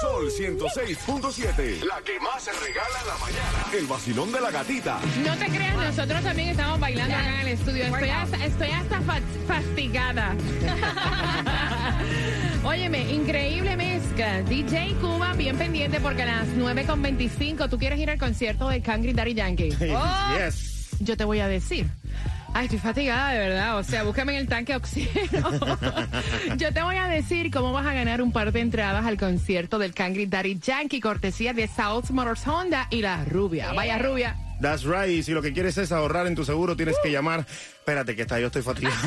Sol 106.7. La que más se regala en la mañana. El vacilón de la gatita. No te creas, nosotros también estamos bailando acá en el estudio. Estoy hasta, estoy hasta fa- fastigada. Óyeme, increíble mezcla. DJ Cuba, bien pendiente porque a las 9.25 tú quieres ir al concierto de Cangri Daddy Yankee. Oh, Yes. Yo te voy a decir. Ay, estoy fatigada de verdad. O sea, búscame en el tanque de oxígeno. Yo te voy a decir cómo vas a ganar un par de entradas al concierto del Cangri Daddy Yankee, cortesía de South Motors Honda y la rubia. Vaya rubia. That's right. Y si lo que quieres es ahorrar en tu seguro, tienes que llamar. Espérate, que está, yo estoy fatigado.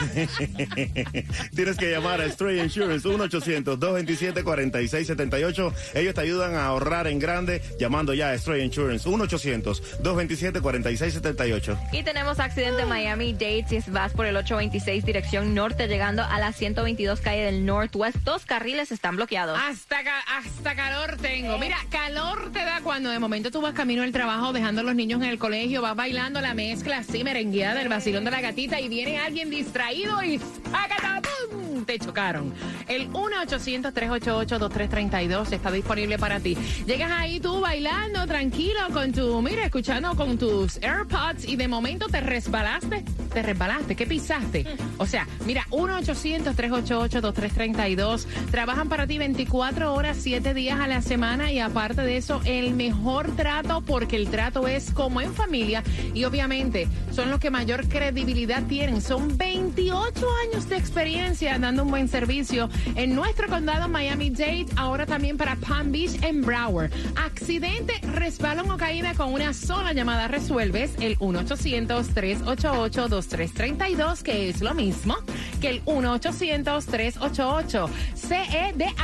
tienes que llamar a Stray Insurance 1-800-227-4678. Ellos te ayudan a ahorrar en grande llamando ya a Stray Insurance 1-800-227-4678. Y tenemos accidente en Miami-Dade si vas por el 826 dirección norte llegando a la 122 calle del Northwest. Dos carriles están bloqueados. Hasta, ca- hasta calor tengo. Mira, calor te da cuando de momento tú vas camino al trabajo dejando a los niños en el colegio, vas bailando la mezcla así merengueada del vacilón de la gatita y viene alguien distraído y ¡sácata! ¡pum! te chocaron. El 1-800-388-2332 está disponible para ti. Llegas ahí tú bailando tranquilo con tu, mira, escuchando con tus AirPods y de momento te resbalaste, te resbalaste, ¿qué pisaste? O sea, mira, 1-800-388-2332 trabajan para ti 24 horas, 7 días a la semana y aparte de eso, el mejor trato porque el trato es como en familia y obviamente son los que mayor credibilidad tienen. Son 28 años de experiencia dando un buen servicio en nuestro condado Miami-Dade, ahora también para Palm Beach en Broward. Accidente, resbalón o caída con una sola llamada resuelves el 1-800-388-2332, que es lo mismo que el 1-800-388-CEDA.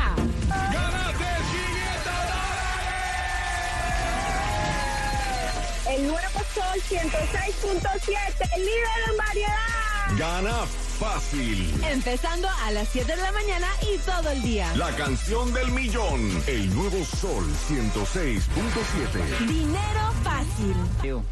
El nuevo Sol 106.7, el líder en variedad. Gana fácil. Empezando a las 7 de la mañana y todo el día. La canción del millón. El nuevo Sol 106.7. Dinero fácil.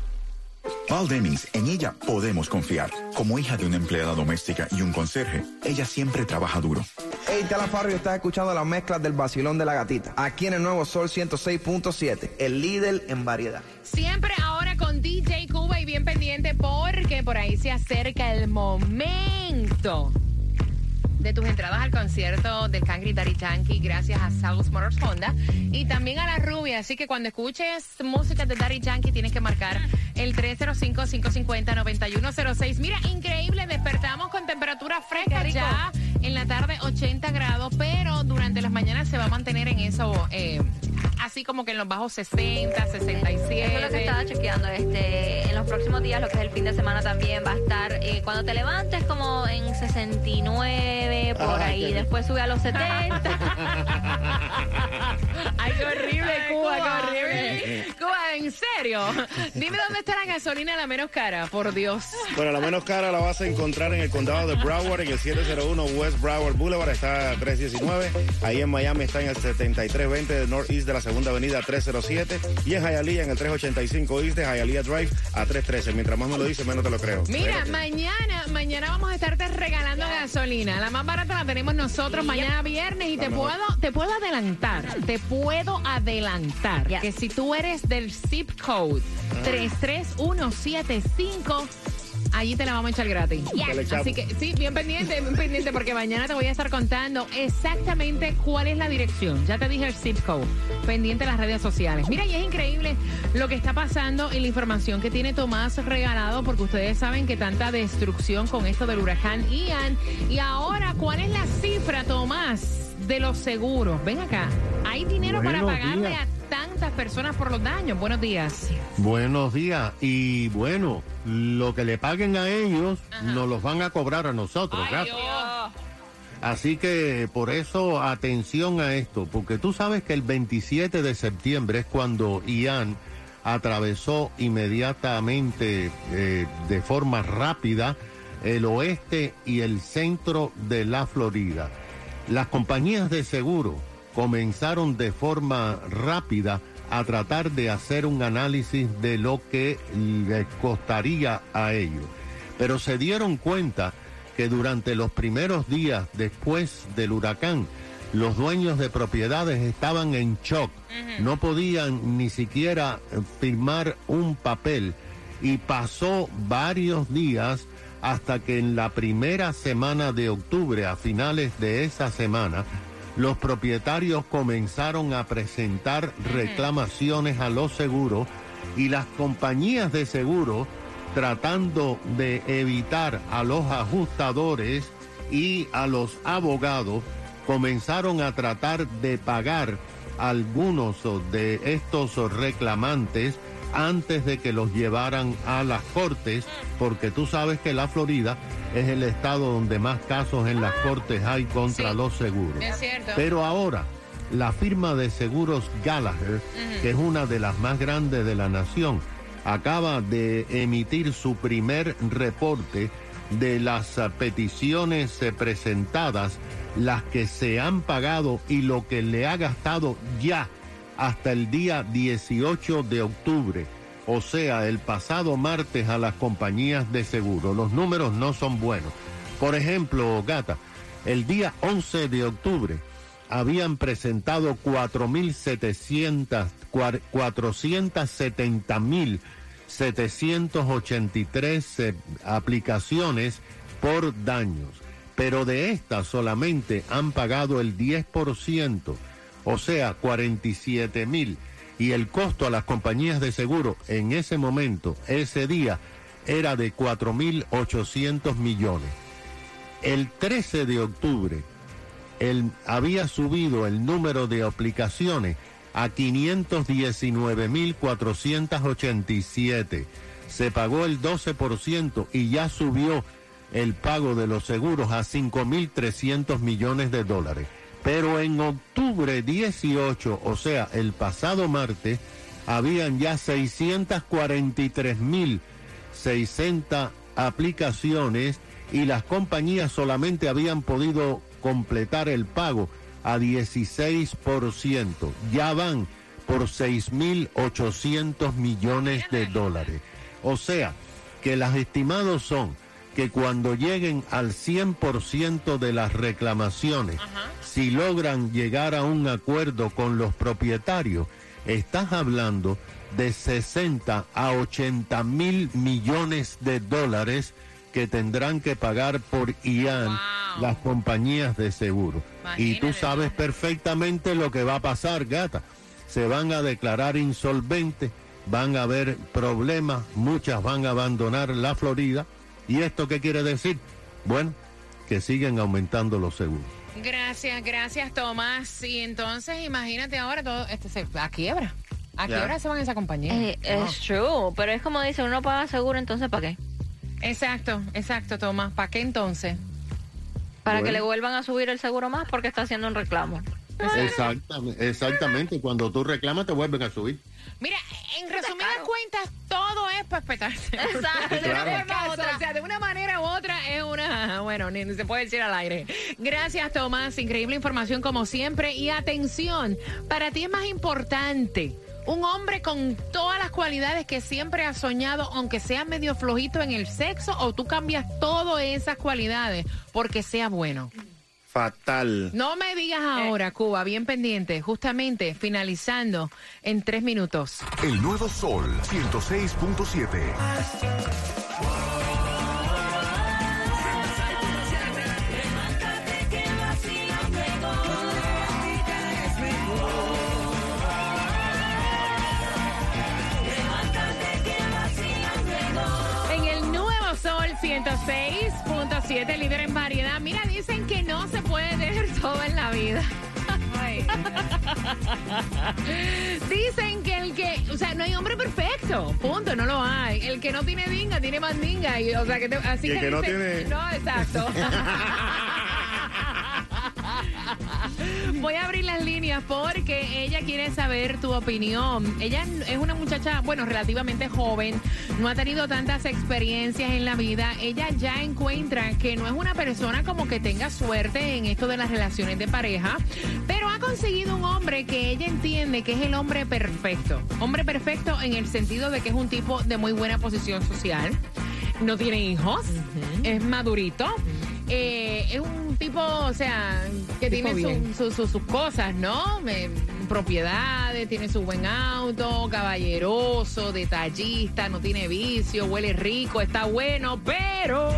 Val Demings, en ella podemos confiar. Como hija de una empleada doméstica y un conserje, ella siempre trabaja duro. Hey, Calafarrio, estás escuchando las mezclas del vacilón de la gatita. Aquí en el nuevo Sol 106.7, el líder en variedad. Siempre ahora con DJ Cuba y bien pendiente porque por ahí se acerca el momento de tus entradas al concierto del Cangri Daddy Yankee gracias a South Motors Honda y también a la rubia. Así que cuando escuches música de Daddy Yankee tienes que marcar el 305-550-9106. Mira, increíble, despertamos con temperatura fresca ya en la tarde 80 grados, pero durante las mañanas se va a mantener en eso, eh, así como que en los bajos 60, 67. Eso es lo que estaba chequeando. Este, en los próximos días, lo que es el fin de semana también va a estar. eh, cuando te levantes, como en 69, por Ay, ahí. qué Después sube a los 70. en serio. Dime dónde está la gasolina la menos cara, por Dios. Bueno, la menos cara la vas a encontrar en el condado de Broward, en el 701 West Broward Boulevard, está 319. Ahí en Miami está en el 7320 de Northeast de la Segunda Avenida 307. Y en Hialeah, en el 385 East de Hialeah Drive a 313. Mientras más me lo dices, menos te lo creo. Mira, mañana, mañana vamos a estarte regalando gasolina. La más barata la tenemos nosotros mañana viernes y te mejor. puedo, te puedo adelantar, te puedo adelantar que si tú eres del zip code 33175 Allí te la vamos a echar gratis. Así que sí, bien pendiente, bien pendiente, porque mañana te voy a estar contando exactamente cuál es la dirección. Ya te dije el zip code. Pendiente en las redes sociales. Mira, y es increíble lo que está pasando y la información que tiene Tomás regalado, porque ustedes saben que tanta destrucción con esto del huracán Ian. Y ahora, ¿cuál es la cifra, Tomás, de los seguros? Ven acá. ¿Hay dinero para pagarle días. a personas por los daños? Buenos días. Buenos días. Y bueno, lo que le paguen a ellos, nos los van a cobrar a nosotros. Ay. Así que por eso atención a esto, porque tú sabes que el 27 de septiembre es cuando Ian atravesó inmediatamente eh, de forma rápida el oeste y el centro de la Florida. Las compañías de seguro comenzaron de forma rápida a tratar de hacer un análisis de lo que les costaría a ellos. Pero se dieron cuenta que durante los primeros días después del huracán, los dueños de propiedades estaban en shock, no podían ni siquiera firmar un papel. Y pasó varios días hasta que en la primera semana de octubre, a finales de esa semana, los propietarios comenzaron a presentar reclamaciones a los seguros y las compañías de seguro tratando de evitar a los ajustadores y a los abogados comenzaron a tratar de pagar algunos de estos reclamantes antes de que los llevaran a las cortes, porque tú sabes que la Florida es el estado donde más casos en las cortes hay contra los seguros. Es cierto. Pero ahora, la firma de seguros Gallagher, que es una de las más grandes de la nación, acaba de emitir su primer reporte de las eh, peticiones eh, presentadas, las que se han pagado y lo que le ha gastado ya hasta el día 18 de octubre, o sea, el pasado martes a las compañías de seguro. Los números no son buenos. Por ejemplo, Gata, el día 11 de octubre habían presentado 4.700, 470.783 eh, aplicaciones por daños, pero de estas solamente han pagado el 10%, o sea, 47.000 y el costo a las compañías de seguro en ese momento, ese día, era de 4.800 millones. El 13 de octubre, el, había subido el número de aplicaciones a 519.487. Se pagó el 12% y ya subió el pago de los seguros a 5.300 millones de dólares. Pero en octubre 18, o sea, el pasado martes, habían ya 643.600 aplicaciones y las compañías solamente habían podido completar el pago a 16%. Ya van por 6.800 millones de dólares. O sea, que las estimados son que cuando lleguen al 100% de las reclamaciones, si logran llegar a un acuerdo con los propietarios, estás hablando de 60 a 80 mil millones de dólares que tendrán que pagar por IAN las compañías de seguro. Y tú sabes perfectamente lo que va a pasar, gata. Se van a declarar insolventes, van a haber problemas, muchas van a abandonar la Florida. ¿Y esto qué quiere decir? Bueno, que siguen aumentando los seguros. Gracias, gracias, Tomás. Y entonces, imagínate ahora todo, este se a quiebra. ¿A quiebra se van esa compañía? Eh, es true, pero es como dice, uno paga seguro, entonces ¿para qué? Exacto, exacto, Tomás. ¿Para qué entonces? Para que le vuelvan a subir el seguro más porque está haciendo un reclamo. Exactamente, exactamente. Cuando tú reclamas te vuelven a subir. Mira, en resumidas cuentas, para espetarse. Exacto, De una forma u otra. otra. O sea, de una manera u otra es una. Bueno, ni ni se puede decir al aire. Gracias, Tomás. Increíble información como siempre. Y atención, para ti es más importante. Un hombre con todas las cualidades que siempre has soñado, aunque sea medio flojito en el sexo, o tú cambias todas esas cualidades porque sea bueno. Fatal. No me digas ahora, Cuba, bien pendiente, justamente finalizando en tres minutos. El nuevo Sol 106.7. En Sol 106.7, líder en variedad. Mira, dicen que no se puede tener todo en la vida. Dicen que el que, o sea, no hay hombre perfecto, punto, no lo hay. El que no tiene dinga, tiene más dinga. Y, o sea, que te- así Y el que no dicen- tiene- No, exacto. Voy a abrir las líneas porque porque ella quiere saber tu opinión. Ella es una muchacha, bueno, relativamente joven, no ha tenido tantas experiencias en la vida. Ella ya encuentra que no es una persona como que tenga suerte en esto de las relaciones de pareja, pero ha conseguido un hombre que ella entiende que es el hombre perfecto. Hombre perfecto en el sentido de que es un tipo de muy buena posición social, no tiene hijos, es madurito. Eh, es un tipo, o sea, que tiene su- bien. su- su- sus cosas, ¿no? Eh, propiedades, tiene su buen auto, caballeroso, detallista, no tiene vicio, huele rico, está bueno, pero...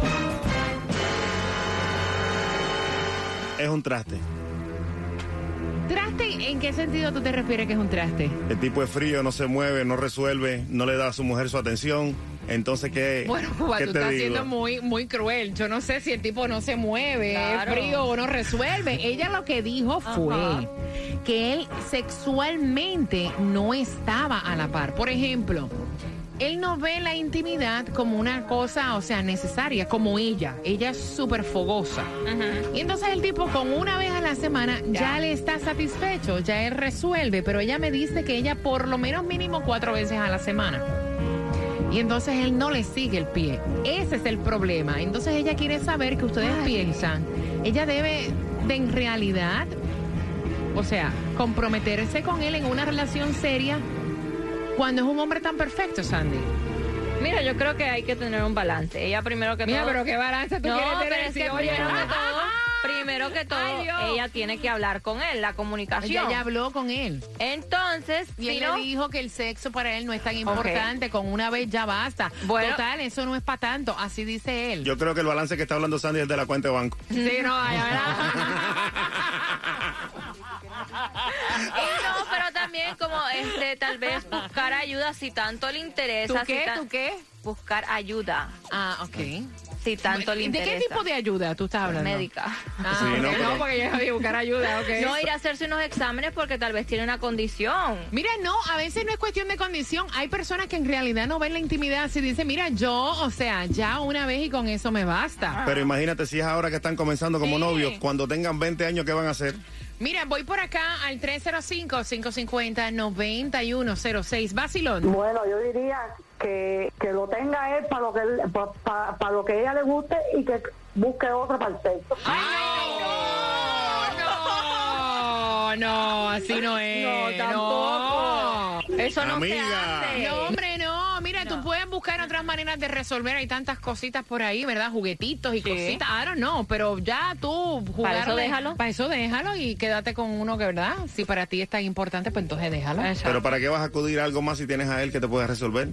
Es un traste. ¿Traste? ¿En qué sentido tú te refieres que es un traste? El tipo es frío, no se mueve, no resuelve, no le da a su mujer su atención. Entonces, ¿qué, Bueno, Cuba, ¿qué tú te estás digo? siendo muy, muy cruel. Yo no sé si el tipo no se mueve, Claro. es frío o no resuelve. Ella lo que dijo fue Ajá. que él sexualmente no estaba a la par. Por ejemplo, él no ve la intimidad como una cosa, o sea, necesaria, como ella. Ella es súper fogosa. Y entonces el tipo con una vez a la semana ya. le está satisfecho, ya él resuelve, pero ella me dice que ella por lo menos mínimo cuatro veces a la semana. Y entonces él no le sigue el pie. Ese es el problema. Entonces ella quiere saber que ustedes piensan, ella debe de en realidad, o sea, comprometerse con él en una relación seria cuando es un hombre tan perfecto, Sandy. Mira, yo creo que hay que tener un balance. Ella primero que Mira, todo. pero qué balance tú no, quieres tener. pero es si, que primero que todo, primero que todo, Ay, Dios. ella tiene que hablar con él, la comunicación. Ella ya habló con él. Entonces, Y si él no- le dijo que el sexo para él no es tan importante, con una vez ya basta. Bueno. Total, eso no es para tanto, así dice él. Yo creo que el balance que está hablando Sandy es de la cuenta de banco. Sí, no, ay, Y no, pero también como este, tal vez buscar ayuda si tanto le interesa. ¿Tú qué? si ¿Tú qué? Buscar ayuda Ah, ok. Si tanto le ¿De interesa. qué tipo de ayuda tú estás hablando? médica? Ah, Sí, no, ok, pero- no, porque yo voy a buscar ayuda, ok. No ir a hacerse unos exámenes porque tal vez tiene una condición. Mira, no, a veces no es cuestión de condición. Hay personas que en realidad no ven la intimidad. Si dicen, mira, yo, o sea, ya una vez y con eso me basta. Pero imagínate si es ahora que están comenzando como Sí. novios, cuando tengan 20 años, ¿qué van a hacer? Mira, voy por acá al 305-550-9106. Vacilón. Bueno, yo diría que, que lo tenga él para lo que él- pa- pa- para lo que ella le guste y que busque otro para el sexo. ¡Ay, no! No, no, así no es. No, tampoco. Eso no se Amiga. hace. No, hombre, no. Mira, tú puedes buscar otras maneras de resolver. Hay tantas cositas por ahí, ¿verdad? Juguetitos y Sí. cositas. I don't know, pero ya tú jugarle- eso déjalo. Para eso déjalo y quédate con uno que, ¿verdad? Si para ti es tan importante, pues entonces déjalo. Pero ¿para qué vas a acudir a algo más si tienes a él que te pueda resolver?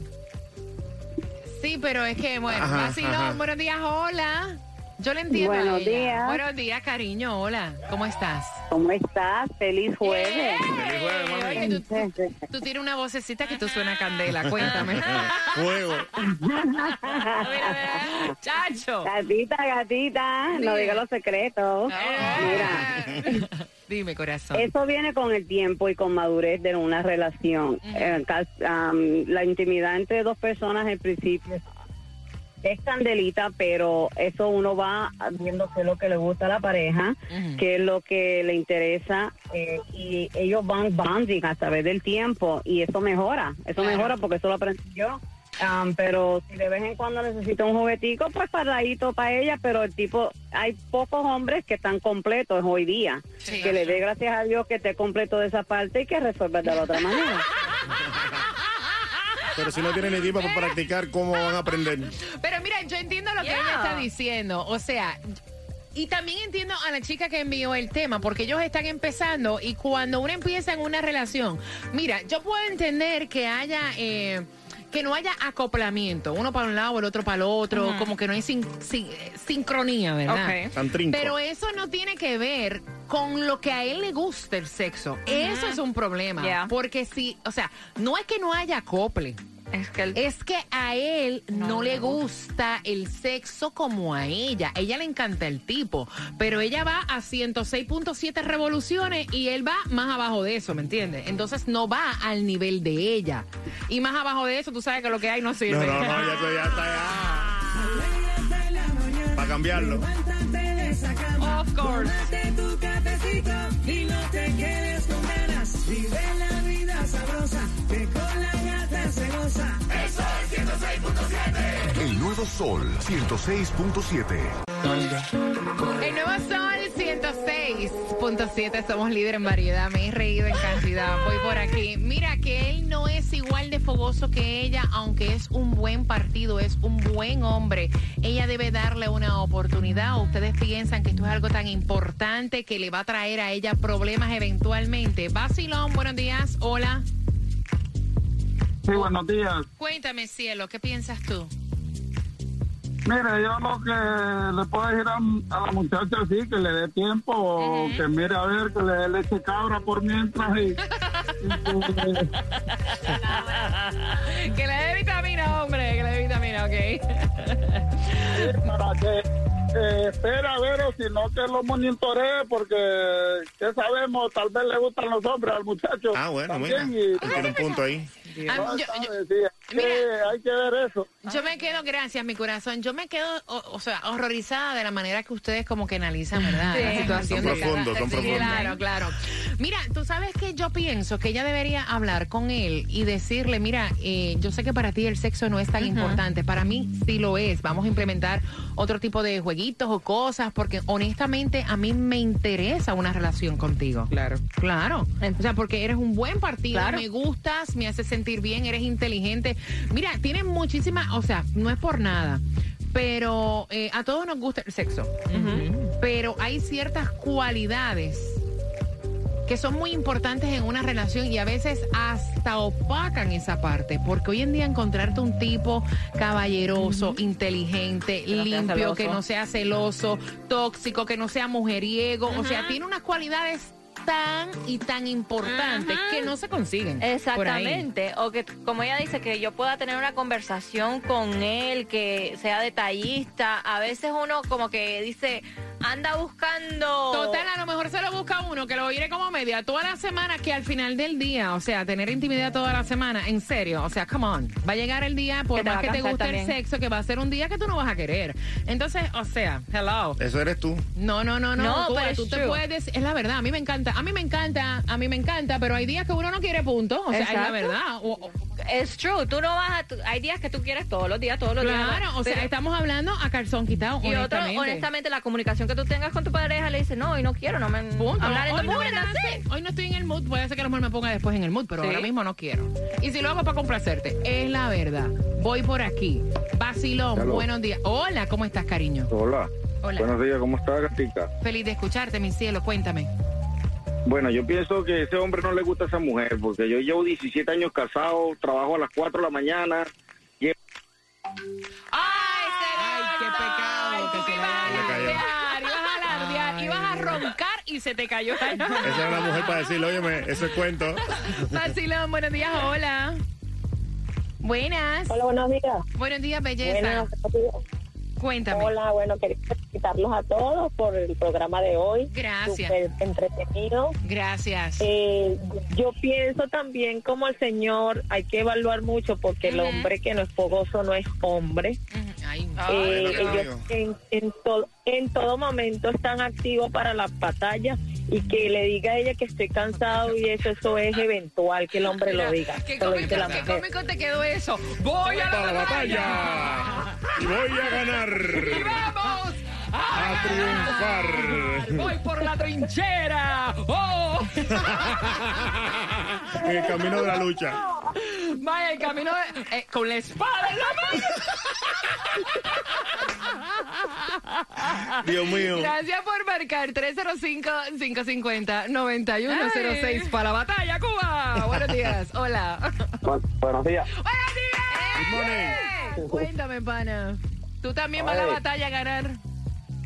Sí, pero es que, bueno, Ajá, vacilón. ajá. Buenos días, hola. Yo le entiendo a Buenos ella. días. Buenos días, cariño. Hola. ¿Cómo estás? ¿Cómo estás? Feliz jueves. Feliz jueves, mami. Oye, tú, tú- tú tienes una vocecita que tú suena a candela. Cuéntame. Fuego. Chacho. Gatita, gatita, no Dime. diga los secretos. Mira. Dime, corazón. eso viene con el tiempo y con madurez de una relación. Eh, la intimidad entre dos personas en principio es candelita, pero eso uno va viendo qué es lo que le gusta a la pareja, Ujú. qué es lo que le interesa eh, y ellos van bonding a través del tiempo y eso mejora, eso mejora porque eso lo aprendí yo. Am, pero si de vez en cuando necesita un juguetico, pues paradito para ella, pero el tipo, hay pocos hombres que están completos hoy día. Sí. que le dé gracias a Dios que esté completo de esa parte y que resuelva de la otra manera. Pero si no tienen equipo para practicar, ¿cómo van a aprender? Pero mira, yo entiendo lo que Yeah. ella está diciendo. O sea, y también entiendo a la chica que envió el tema, porque ellos están empezando y cuando uno empieza en una relación, mira, yo puedo entender que haya... eh, que no haya acoplamiento, uno para un lado, el otro para el otro, como que no hay sin- sin- eh, sincronía, ¿verdad? Ok. Tan trinco. Pero eso no tiene que ver con lo que a él le gusta el sexo. Eso es un problema. Yeah. Porque si, o sea, no es que no haya acople. Es que el- Es que a él no, le gusta el sexo como a ella. Ella le encanta el tipo, pero ella va a 106.7 revoluciones y él va más abajo de eso, ¿me entiendes? Entonces no va al nivel de ella. Y más abajo de eso, tú sabes que lo que hay no sirve. no, no, ya, está- ya está. Ya. Para cambiarlo. Of course. Se goza. El nuevo Sol 106.7. El nuevo Sol 106.7, somos líder en variedad, me he reído en cantidad, voy por aquí. Mira que él no es igual de fogoso que ella, aunque es un buen partido, es un buen hombre. Ella debe darle una oportunidad. ¿Ustedes piensan que esto es algo tan importante que le va a traer a ella problemas eventualmente? Basilón, buenos días, hola. Sí, buenos días. Cuéntame, cielo, ¿qué piensas tú? Mire, yo lo que le puedo decir a, a la muchacha sí, que le dé tiempo, o que mire a ver, que le dé leche cabra por mientras y, y que- le dé vitamina, hombre, que le dé vitamina, ok. para que eh, espere a ver o si no que lo monitoree porque ¿qué sabemos? Tal vez le gustan los hombres al muchacho. Ah, bueno, también, mira. y- Tiene un punto ahí. Ah, yo- hay, que, hay que ver eso. Yo me quedo, gracias, mi corazón. Yo me quedo, o, o sea, horrorizada de la manera que ustedes como que analizan, ¿verdad? La situación Son de profundos, son Sí, profundos. Claro, claro. Mira, tú sabes que yo pienso que ella debería hablar con él y decirle, mira, eh, yo sé que para ti el sexo no es tan importante, para mí sí lo es. Vamos a implementar otro tipo de jueguitos o cosas, porque honestamente a mí me interesa una relación contigo. Claro. Claro. O sea, porque eres un buen partido, Claro. me gustas, me haces sentir bien, eres inteligente. Mira, tienes muchísimas, o sea, no es por nada, pero eh, a todos nos gusta el sexo. Pero hay ciertas cualidades que son muy importantes en una relación y a veces hasta opacan esa parte, porque hoy en día encontrarte un tipo caballeroso, inteligente, no limpio, que no sea celoso, tóxico, que no sea mujeriego, o sea, tiene unas cualidades tan y tan importantes que no se consiguen. Exactamente. O que, como ella dice, que yo pueda tener una conversación con él, que sea detallista. A veces uno como que dice, anda buscando... Total, a lo mejor se lo busca uno que lo oiré como media toda la semana, que al final del día, o sea, tener intimidad toda la semana, en serio, o sea, come on. Va a llegar el día, por Que más que te guste el sexo, que va a ser un día que tú no vas a querer. Entonces, o sea, hello. Eso eres tú. No, no, no, no. No, tú, pero tú it's te true. puedes, es la verdad, a mí me encanta, a mí me encanta, a mí me encanta, pero hay días que uno no quiere punto, o sea, es la verdad. O- o- Es true. Tú no vas a... hay días que tú quieres todos los días, todos los días. claro, o sea, estamos hablando a calzón quitado, Y otro, honestamente. la comunicación que tú tengas con tu pareja le dice, no, hoy no quiero, no me Punto. hablar en hoy, no hoy no estoy en el mood, puede ser que a lo mejor me ponga después en el mood, pero Sí. ahora mismo no quiero. Y si lo hago para complacerte, es la verdad. Voy por aquí. Basilón, Hello. buenos días. Hola, ¿cómo estás, cariño? Hola. Hola. Buenos días, ¿cómo está, Gatica? Feliz de escucharte, mi cielo, cuéntame. Bueno, yo pienso que ese hombre no le gusta a esa mujer, porque yo llevo 17 años casado, trabajo a las 4 de la mañana. Y ¡Ay, qué pecado que se ibas a roncar y se te cayó. Esa era la mujer para decirle, óyeme, eso es cuento. Buenos días, hola. Buenas. Hola, buenos días. Buenos días, belleza. Buenas. Cuéntame. Hola, bueno, quería felicitarlos a todos por el programa de hoy. Gracias. Súper entretenido. Gracias. Eh, yo pienso también como el señor, hay que evaluar mucho porque el Ujú. hombre que no es fogoso no es hombre. Ujú, ay, Eh, mío. ellos en, en, to- en todo momento están activos para las batallas y que le diga a ella que estoy cansado y eso, eso es eventual, que el hombre lo diga. ¿Qué lo cómico, la qué cómico te quedó eso? ¡Voy a la, Para la batalla! batalla. Y voy a ganar. ¡Y vamos A triunfar. ¡Voy por la trinchera! ¡Oh! En el camino de la lucha. Vaya, el camino de- eh, con la espada en la mano. Dios mío. Gracias por marcar 305-550-9106 para la batalla, Cuba. Buenos días. Hola. buenos días. ¡Buenos días! Cuéntame, pana. ¿Tú también vas a la batalla a ganar?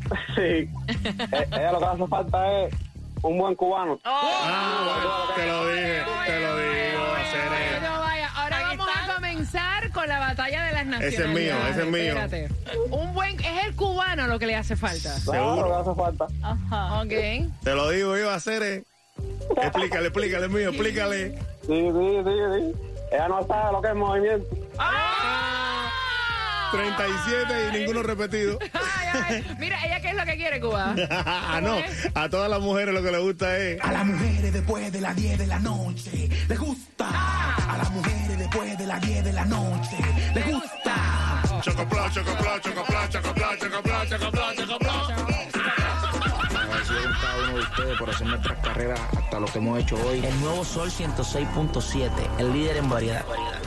Sí. Eh, ella lo que hace falta es un buen cubano. Ah, bueno, te lo dije, te lo digo, hacer No, vaya, ahora vamos a comenzar con la batalla de las naciones. Ese es mío, ese es mío. Espérate. Un buen, es el cubano lo que le hace falta. Claro, lo que hace falta. Ok. Te lo digo yo, hacer Explícale, explícale, mío, explícale. Sí, sí, sí, sí. Ella no sabe lo que es movimiento. ¡Ah! 37 y ninguno repetido. Ay, ay. Mira, ¿ella qué es lo que quiere, Cuba? ah, no. A todas las mujeres lo que les gusta es. A las mujeres después de las 10 de la noche les gusta. A las mujeres después de las 10 de la noche les gusta. Chocopla, chocopla, chocopla, chocopla, chocopla, chocopla, chocopla. Ustedes por hacer nuestras carreras hasta lo que hemos hecho hoy. El nuevo Sol 106.7, el líder en variedad.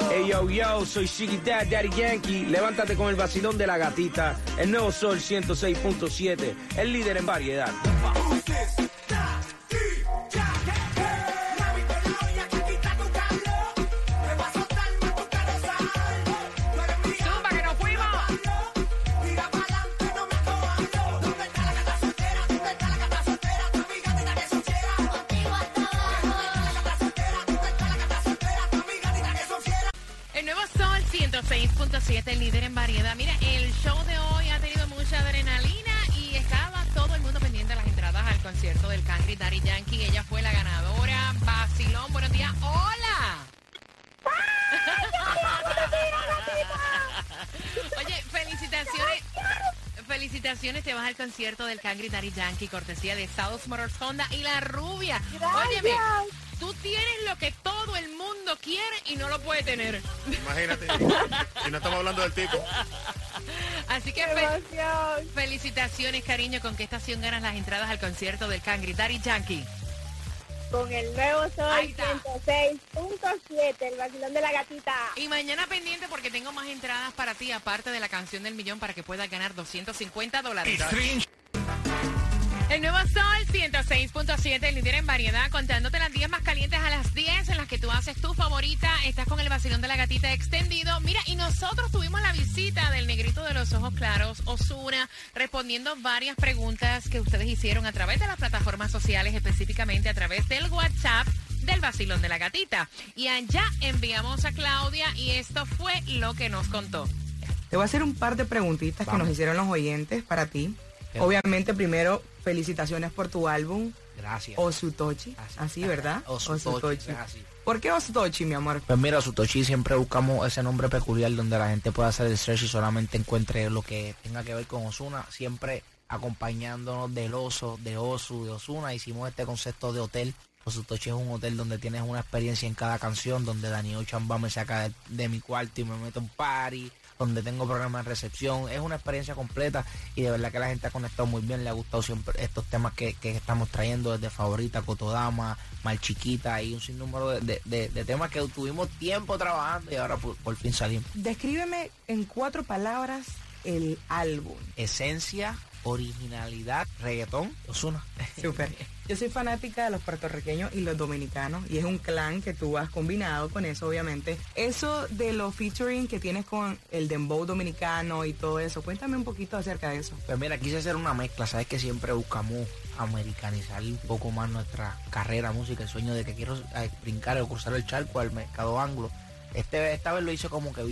Hey yo yo, soy Shiggy Dad, Daddy Yankee. Levántate con el vacilón de la gatita. El nuevo Sol 106.7, el líder en variedad. 106.7, el líder en variedad. Mira, el show de hoy ha tenido mucha adrenalina y estaba todo el mundo pendiente de las entradas al concierto del Country Daddy Yankee. Ella fue la ganadora. Basilón, buenos días. ¡Hola! Oye, felicitaciones. Felicitaciones, te vas al concierto del Cangri Daddy Yankee, cortesía de South Motors Honda y La Rubia. Óyeme, tú tienes lo que todo el mundo quiere y no lo puede tener. Imagínate. Y no estamos hablando del tipo. Así que fe- felicitaciones, cariño, con qué estación ganas las entradas al concierto del Cangri Daddy Yankee. Con el nuevo Sol Ahí está. 106.7, el vacilón de la gatita. Y mañana pendiente porque tengo más entradas para ti, aparte de la canción del millón, para que puedas ganar 250 dólares. El nuevo Sol 106.7, el líder en variedad, contándote las 10 más calientes a las 10 en las que tú haces tu favorita. Estás con el vacilón de la gatita extendido. Mira, y nosotros tuvimos la visita del negrito de los ojos claros, Osuna, respondiendo varias preguntas que ustedes hicieron a través de las plataformas sociales, específicamente a través del WhatsApp del vacilón de la gatita. Y allá enviamos a Claudia y esto fue lo que nos contó. Te voy a hacer un par de preguntitas que nos hicieron los oyentes para ti. Obviamente, primero, felicitaciones por tu álbum. Gracias. Osutochi. Así, ¿verdad? Osutochi, así. ¿Por qué Osutochi, mi amor? Pues mira, Sutochi siempre buscamos ese nombre peculiar donde la gente pueda hacer el search y solamente encuentre lo que tenga que ver con Osuna, siempre acompañándonos del oso, de Osu, de Osuna. Hicimos este concepto de hotel. Osutochi es un hotel donde tienes una experiencia en cada canción, donde Daniel Chamba me saca de, de mi cuarto y me meto en party, donde tengo programas de recepción. Es una experiencia completa y de verdad que la gente ha conectado muy bien. Le ha gustado siempre estos temas que, que estamos trayendo desde Favorita, Cotodama, Mal Chiquita y un sinnúmero de, de- de- de temas que tuvimos tiempo trabajando y ahora por, por fin salimos. Descríbeme en cuatro palabras el álbum. Esencia, originalidad, reggaetón, Osuna. Súper. Yo soy fanática de los puertorriqueños y los dominicanos y es un clan que tú has combinado con eso, obviamente. Eso de los featuring que tienes con el dembow dominicano y todo eso, cuéntame un poquito acerca de eso. Pues mira, quise hacer una mezcla, sabes que siempre buscamos americanizar un poco más nuestra carrera, música, el sueño de que quiero eh, brincar o cruzar el charco al mercado anglo. Este, esta vez lo hice como que